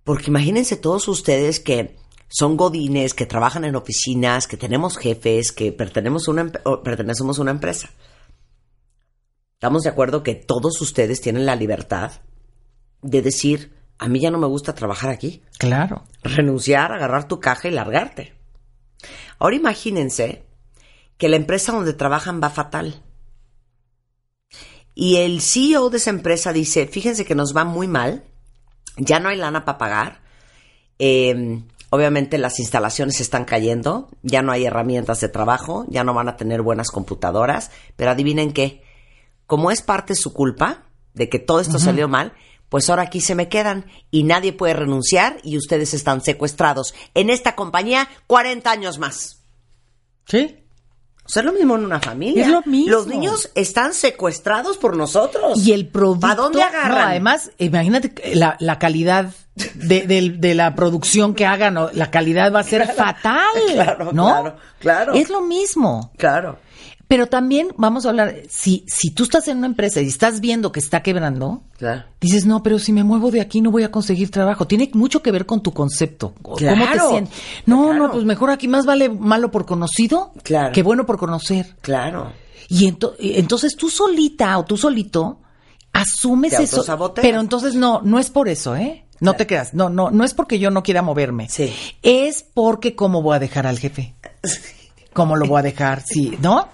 Porque imagínense todos ustedes que son godines, que trabajan en oficinas, que tenemos jefes, que pertenecemos a una, emp- o pertenecemos a una empresa. Estamos de acuerdo que todos ustedes tienen la libertad de decir, a mí ya no me gusta trabajar aquí.
Claro.
renunciar, agarrar tu caja y largarte. Ahora imagínense que la empresa donde trabajan va fatal. Y el CEO de esa empresa dice, fíjense que nos va muy mal, ya no hay lana para pagar, eh, obviamente las instalaciones están cayendo, ya no hay herramientas de trabajo, ya no van a tener buenas computadoras, pero adivinen qué, como es parte su culpa de que todo esto salió mal, pues ahora aquí se me quedan y nadie puede renunciar y ustedes están secuestrados en esta compañía 40 años más.
Sí.
O sea, es lo mismo en una familia.
Es lo mismo.
Los niños están secuestrados por nosotros.
Y el producto.
¿Para dónde agarran?
No, además, imagínate la, la calidad de, del- de la producción que hagan, la calidad va a ser fatal.
Claro,
¿no?
claro, claro.
Es lo mismo.
Claro.
Pero también vamos a hablar, si, si tú estás en una empresa y estás viendo que está quebrando,
Claro.
dices, no, pero si me muevo de aquí no voy a conseguir trabajo. Tiene mucho que ver con tu concepto. ¿Cómo te
Claro,
sientes? No,
claro.
no, pues mejor aquí más vale malo por conocido
Claro.
que bueno por conocer.
Claro.
Y ento- y entonces tú solita o tú solito asumes
Te
eso. Pero entonces no, no es por eso, ¿eh? No te creas. No, no, no es porque yo no quiera moverme.
Sí.
Es porque cómo voy a dejar al jefe. ¿Cómo lo voy a dejar? Sí, ¿no?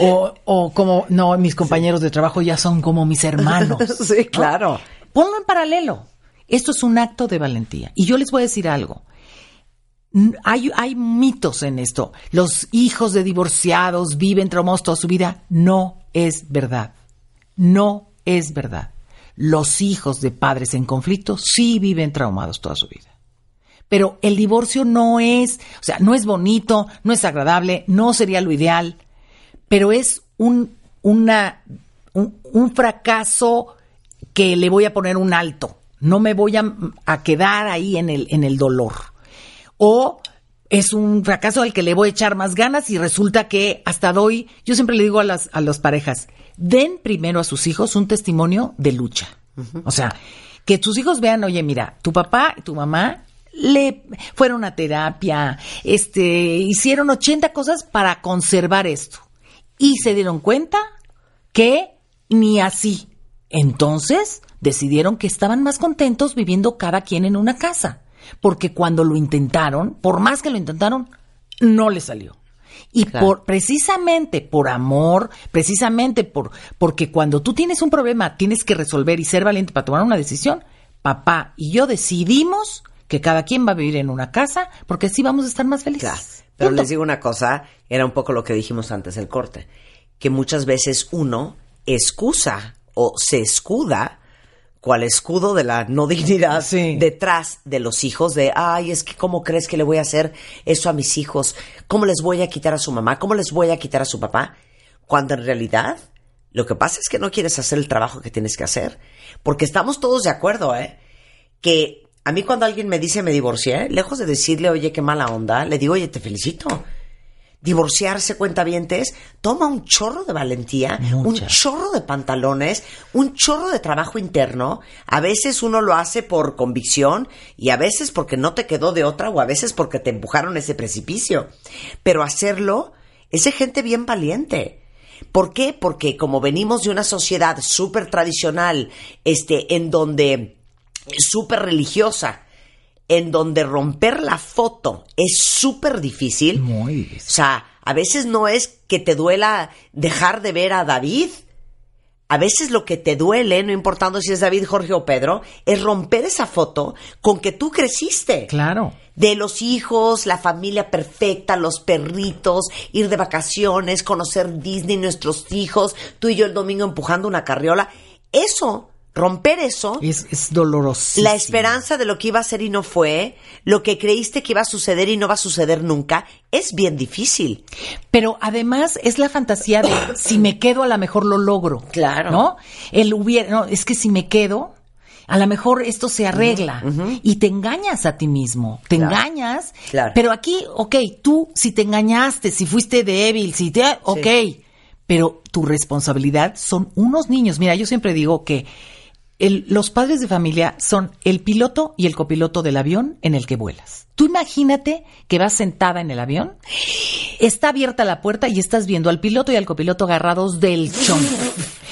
O, o como, no, mis compañeros de trabajo ya son como mis hermanos.
Sí,
¿no?
claro.
Ponlo en paralelo. Esto es un acto de valentía. Y yo les voy a decir algo. Hay, hay mitos en esto. Los hijos de divorciados viven traumados toda su vida. No es verdad. No es verdad. Los hijos de padres en conflicto sí viven traumados toda su vida. Pero el divorcio no es, o sea, no es bonito, no es agradable, no sería lo ideal, pero es un, una, un, un fracaso que le voy a poner un alto. No me voy a, a quedar ahí en el, en el dolor. O es un fracaso al que le voy a echar más ganas y resulta que hasta doy, yo siempre le digo a las, a las parejas, den primero a sus hijos un testimonio de lucha. O sea, que tus hijos vean, oye, mira, tu papá y tu mamá le fueron a terapia, este, hicieron 80 cosas para conservar esto. Y se dieron cuenta que ni así. Entonces decidieron que estaban más contentos viviendo cada quien en una casa. Porque cuando lo intentaron, por más que lo intentaron, no le salió. Y
Claro.
por precisamente por amor, precisamente por porque cuando tú tienes un problema tienes que resolver y ser valiente para tomar una decisión, papá y yo decidimos que cada quien va a vivir en una casa porque así vamos a estar más felices.
Claro. Pero
Punto.
les digo una cosa, era un poco lo que dijimos antes del corte, que muchas veces uno excusa o se escuda cual escudo de la no dignidad
Sí.
detrás de los hijos de, ay, es que cómo crees que le voy a hacer eso a mis hijos, cómo les voy a quitar a su mamá, cómo les voy a quitar a su papá, cuando en realidad lo que pasa es que no quieres hacer el trabajo que tienes que hacer, porque estamos todos de acuerdo, ¿eh? que a mí cuando alguien me dice me divorcié, lejos de decirle, oye, qué mala onda, le digo, oye, te felicito. Divorciarse, cuentavientes, toma un chorro de valentía, un chorro de pantalones, un chorro de trabajo interno. A veces uno lo hace por convicción y a veces porque no te quedó de otra o a veces porque te empujaron ese precipicio. Pero hacerlo es de gente bien valiente. ¿Por qué? Porque como venimos de una sociedad súper tradicional, este, en donde súper religiosa, en donde romper la foto es súper difícil.
Muy difícil.
O sea, a veces no es que te duela dejar de ver a David. A veces lo que te duele, no importando si es David, Jorge o Pedro, es romper esa foto con que tú creciste
Claro.
de los hijos, la familia perfecta, los perritos, ir de vacaciones, conocer Disney, nuestros hijos, tú y yo el domingo empujando una carriola. Eso, romper eso,
Es, es doloroso.
la esperanza de lo que iba a ser y no fue, lo que creíste que iba a suceder y no va a suceder nunca, es bien difícil.
Pero además es la fantasía de si me quedo a lo mejor lo logro.
Claro.
¿No? El hubiera, no, es que si me quedo, a lo mejor esto se arregla. Y te engañas a ti mismo. Te
Claro.
engañas.
Claro.
Pero aquí, ok, tú si te engañaste, si fuiste débil, si te... Ok. Pero tu responsabilidad son unos niños. Mira, yo siempre digo que los padres de familia son el piloto y el copiloto del avión en el que vuelas. Tú imagínate que vas sentada en el avión, está abierta la puerta y estás viendo al piloto y al copiloto agarrados del chón.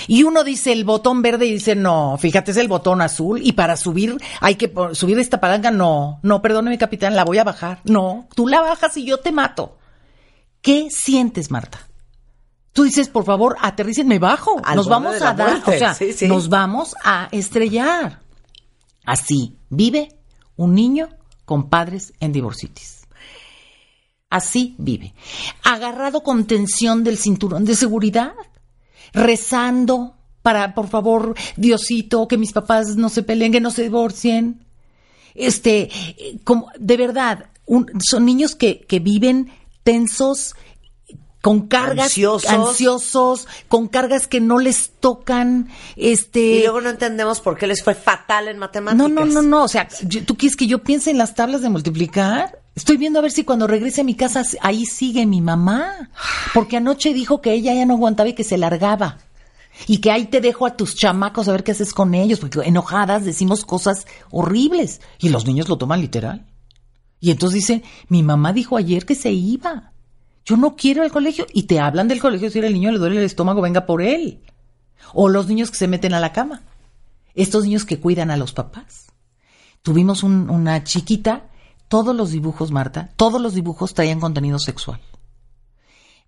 Y uno dice el botón verde y dice, no, fíjate, es el botón azul y para subir hay que subir esta palanca. No, no, perdóneme, capitán, la voy a bajar. No, tú la bajas y yo te mato. ¿Qué sientes, Marta? Tú dices, por favor, aterricen, me bajo.
Al
nos vamos a dar,
muerte.
o sea,
Sí, sí.
nos vamos a estrellar. Así vive un niño con padres en divorcitis. Así vive. Agarrado con tensión del cinturón de seguridad, rezando para, por favor, Diosito, que mis papás no se peleen, que no se divorcien. Este, eh, como, de verdad, un- son niños que, que viven tensos, con cargas
Ansiosos.
ansiosos, con cargas que no les tocan, este
Y luego no entendemos por qué les fue fatal en matemáticas.
no, no, no, no. O sea, ¿tú quieres que yo piense en las tablas de multiplicar? Estoy viendo a ver si cuando regrese a mi casa ahí sigue mi mamá. Porque anoche dijo que ella ya no aguantaba y que se largaba. Y que ahí te dejo a tus chamacos a ver qué haces con ellos. Porque enojadas decimos cosas horribles. Y los niños lo toman literal. Y entonces dicen, mi mamá dijo ayer que se iba. Yo no quiero el colegio. Y te hablan del colegio si al niño le duele el estómago, venga por él. O los niños que se meten a la cama. Estos niños que cuidan a los papás. Tuvimos un- una chiquita, todos los dibujos, Marta, todos los dibujos traían contenido sexual.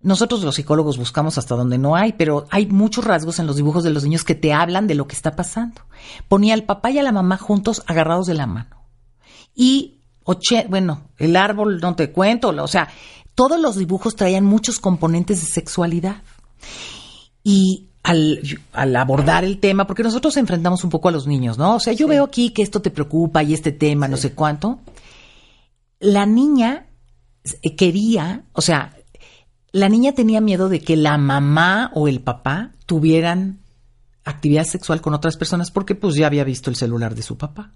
nosotros los psicólogos buscamos hasta donde no hay, pero hay muchos rasgos en los dibujos de los niños que te hablan de lo que está pasando. Ponía al papá y a la mamá juntos agarrados de la mano. Y, oche, bueno, el árbol, no te cuento, o sea, todos los dibujos traían muchos componentes de sexualidad. Y al, al, abordar el tema, porque nosotros enfrentamos un poco a los niños, ¿no? O sea, yo veo aquí que esto te preocupa y este tema, no sé cuánto. La niña quería, o sea, la niña tenía miedo de que la mamá o el papá tuvieran actividad sexual con otras personas porque pues ya había visto el celular de su papá.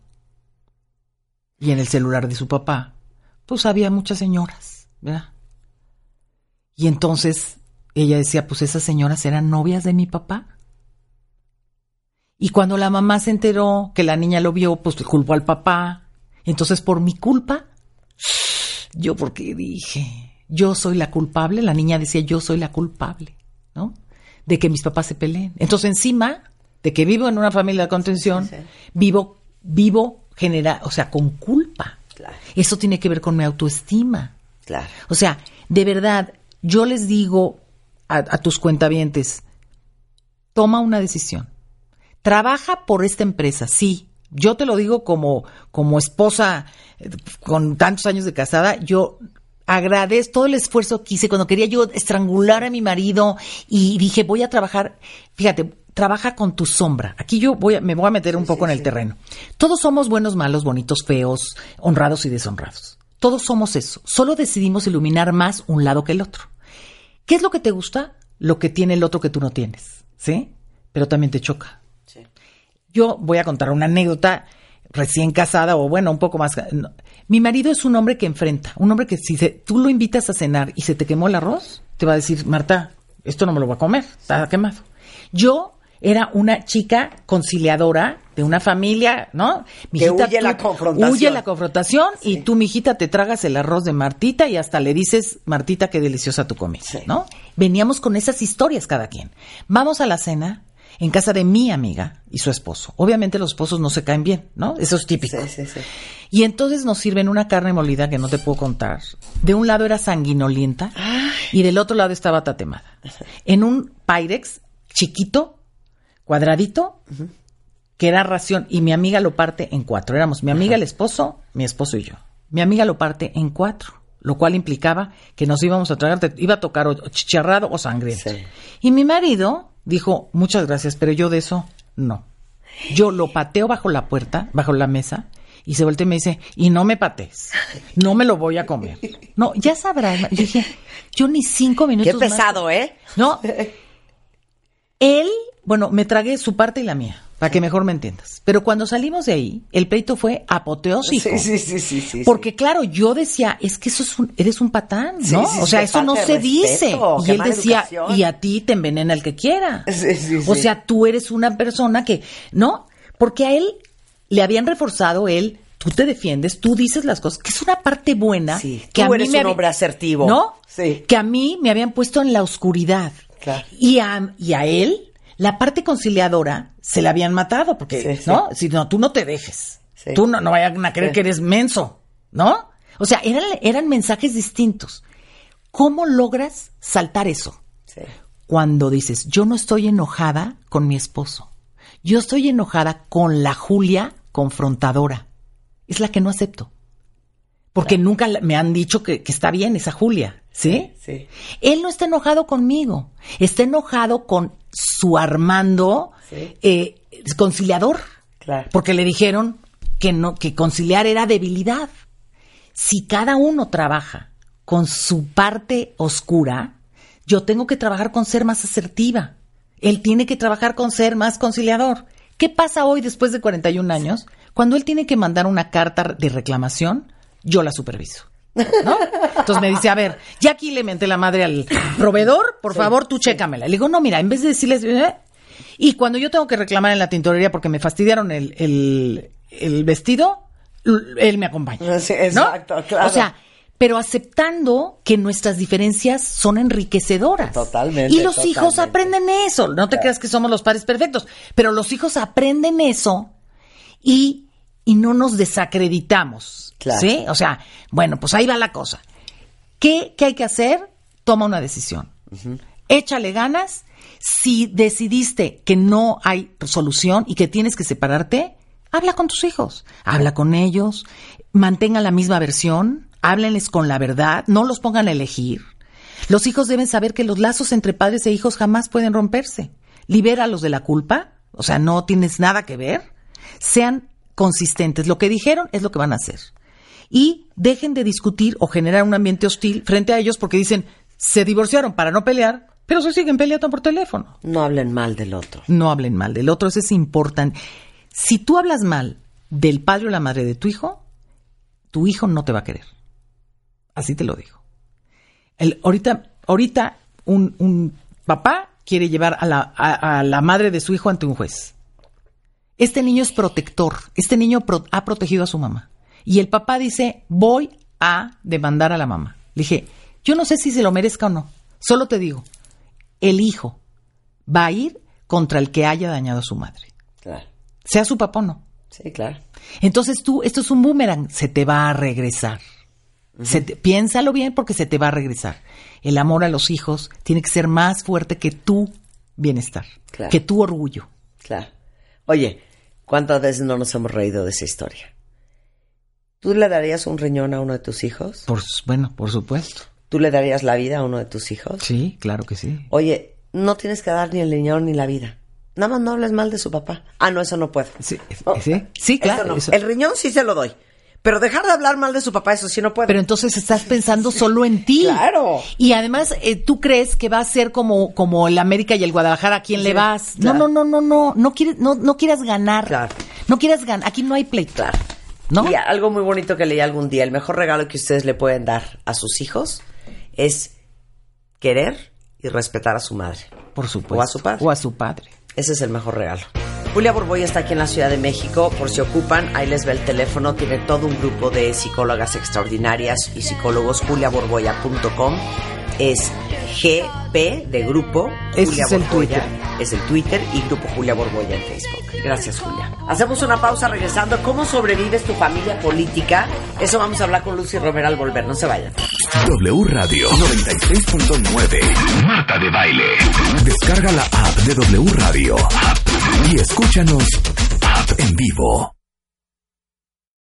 Y en el celular de su papá, pues había muchas señoras, ¿verdad? Y entonces ella decía, pues esas señoras eran novias de mi papá. Y cuando la mamá se enteró que la niña lo vio, pues culpó al papá. Entonces, por mi culpa, yo porque dije, yo soy la culpable, la niña decía, yo soy la culpable, ¿no? De que mis papás se peleen. Entonces, encima de que vivo en una familia de contención, vivo, vivo genera, o sea, con culpa. Eso tiene que ver con mi autoestima.
Claro.
O sea, de verdad, yo les digo a, a tus cuentavientes, toma una decisión. Trabaja por esta empresa, sí. Yo te lo digo como, como esposa eh, con tantos años de casada, yo agradezco todo el esfuerzo que hice cuando quería yo estrangular a mi marido y dije, voy a trabajar, fíjate, trabaja con tu sombra. Aquí yo voy a, me voy a meter un poco en el terreno. Todos somos buenos, malos, bonitos, feos, honrados y deshonrados. Todos somos eso. Solo decidimos iluminar más un lado que el otro. ¿Qué es lo que te gusta? Lo que tiene el otro que tú no tienes. ¿Sí? Pero también te choca. Yo voy a contar una anécdota recién casada o bueno, un poco más. Mi marido es un hombre que enfrenta, un hombre que si tú lo invitas a cenar y se te quemó el arroz, te va a decir, Marta, esto no me lo voy a comer, está quemado. Yo era una chica conciliadora de una familia, ¿no?
que huye la confrontación.
Huye la confrontación y tú, mijita, te tragas el arroz de Martita y hasta le dices, Martita, qué deliciosa tu comida, ¿no? Veníamos con esas historias cada quien. Vamos a la cena en casa de mi amiga y su esposo. Obviamente los esposos no se caen bien, ¿no? Eso es típico.
Sí, sí, sí.
Y entonces nos sirven una carne molida que no te puedo contar. De un lado era sanguinolienta y del otro lado estaba tatemada. En un Pyrex chiquito, cuadradito, que era ración y mi amiga lo parte en cuatro. Éramos mi amiga, el esposo, mi esposo y yo. Mi amiga lo parte en cuatro, lo cual implicaba que nos íbamos a tragar, te iba a tocar o chicharrado o sangriento.
Sí.
Y mi marido dijo, muchas gracias, pero yo de eso no. Yo lo pateo bajo la puerta, bajo la mesa, y se voltea y me dice, y no me patees, no me lo voy a comer. No, ya sabrás. Yo dije, yo ni cinco minutos
Qué pesado,
más-
¿eh?
No. Él, bueno, me tragué su parte y la mía, para que mejor me entiendas. Pero cuando salimos de ahí, el pleito fue apoteósico.
Sí, sí, sí, sí, sí.
Porque claro, yo decía, es que eso es un, eres un patán, ¿no?
sí,
o sea, eso no se dice. Y él decía,
educación.
y a ti te envenena el que quiera.
Sí, sí,
O sea, tú eres una persona que, ¿no? Porque a él le habían reforzado él, tú te defiendes, tú dices las cosas, que es una parte buena.
Sí,
que
tú
a mí
eres
me
un hombre asertivo.
¿No?
Sí.
Que a mí me habían puesto en la oscuridad.
Claro.
Y a, y a él, la parte conciliadora, se la habían matado, porque,
Sí, sí.
¿no? Si no, tú no te dejes.
Sí.
Tú no, no vayan a creer que eres menso, ¿no? O sea, eran, eran mensajes distintos. ¿Cómo logras saltar eso?
Sí.
Cuando dices, yo no estoy enojada con mi esposo. Yo estoy enojada con la Julia confrontadora. Es la que no acepto. Porque nunca me han dicho que, que está bien esa Julia, ¿sí?
Sí.
Él no está enojado conmigo. Está enojado con su Armando
Sí.
eh, conciliador.
Claro.
Porque le dijeron que no, que conciliar era debilidad. Si cada uno trabaja con su parte oscura, yo tengo que trabajar con ser más asertiva. Él tiene que trabajar con ser más conciliador. ¿Qué pasa hoy después de 41 años? Cuando él tiene que mandar una carta de reclamación, yo la superviso. ¿No? Entonces me dice, a ver, ya aquí le menté la madre al proveedor, por favor, tú chécamela. Le digo, no, mira, en vez de decirles, ¿eh? y cuando yo tengo que reclamar en la tintorería porque me fastidiaron el, el, el vestido, él me acompaña.
Sí,
¿no?
exacto, claro.
O sea, pero aceptando que nuestras diferencias son enriquecedoras.
Totalmente,
Y los hijos aprenden eso. No te creas que somos los padres perfectos, pero los hijos aprenden eso y, y no nos desacreditamos.
Claro.
¿Sí? O sea, bueno, pues ahí va la cosa. ¿Qué, qué hay que hacer? Toma una decisión. Échale ganas. Si decidiste que no hay solución y que tienes que separarte, habla con tus hijos, habla con ellos, mantengan la misma versión, háblenles con la verdad, no los pongan a elegir. Los hijos deben saber que los lazos entre padres e hijos jamás pueden romperse. Libéralos de la culpa, o sea, no tienes nada que ver. Sean consistentes. Lo que dijeron es lo que van a hacer. Y dejen de discutir o generar un ambiente hostil frente a ellos porque dicen, se divorciaron para no pelear, pero se siguen peleando por teléfono.
No hablen mal del otro.
No hablen mal del otro, eso es importante. Si tú hablas mal del padre o la madre de tu hijo, tu hijo no te va a querer. Así te lo digo. El, ahorita, ahorita un, un papá quiere llevar a la, a- a la madre de su hijo ante un juez. Este niño es protector. Este niño pro- ha protegido a su mamá. Y el papá dice, voy a demandar a la mamá. Le dije, yo no sé si se lo merezca o no. Solo te digo, el hijo va a ir contra el que haya dañado a su madre.
Claro.
Sea su papá o no.
Sí, claro.
Entonces tú, esto es un boomerang, se te va a regresar. Se te- piénsalo bien porque se te va a regresar. El amor a los hijos tiene que ser más fuerte que tu bienestar,
Claro.
que tu orgullo.
Claro. Oye, ¿cuántas veces no nos hemos reído de esa historia? ¿Tú le darías un riñón a uno de tus hijos?
Por, bueno, por supuesto.
¿Tú le darías la vida a uno de tus hijos?
Sí, claro que sí.
Oye, no tienes que dar ni el riñón ni la vida. Nada más no hables mal de su papá. Ah, no, eso no puedo.
Sí,
Oh,
sí, sí, claro,
eso no.
eso.
El riñón sí se lo doy. Pero dejar de hablar mal de su papá, eso sí no puedo.
Pero entonces estás pensando solo en ti.
Claro.
Y además, eh, tú crees que va a ser como, como el América y el Guadalajara, ¿a quién le vas?
claro.
No, no, no, no, no. No quieres, no, no quieras ganar.
Claro.
No quieras ganar. Aquí no hay pleito.
Claro.
¿No?
Y algo muy bonito que leí algún día, el mejor regalo que ustedes le pueden dar a sus hijos es querer y respetar a su madre.
Por supuesto.
O a su padre.
O a su padre.
Ese es el mejor regalo. Julia Borboya está aquí en la Ciudad de México. Por si ocupan, ahí les ve el teléfono. Tiene todo un grupo de psicólogas extraordinarias y psicólogos. juliaborboya.com es GP de grupo.
Ese
Julia
es el
Borboya.
Twitter.
Es el Twitter y Grupo Julia Borboya en Facebook. Gracias, Julia. Hacemos una pausa regresando. ¿Cómo sobrevives tu familia política? Eso vamos a hablar con Lucy Romero al volver. No se vayan.
W Radio 96.9 Marta de Baile. Descarga la app de W Radio y escúchanos en vivo.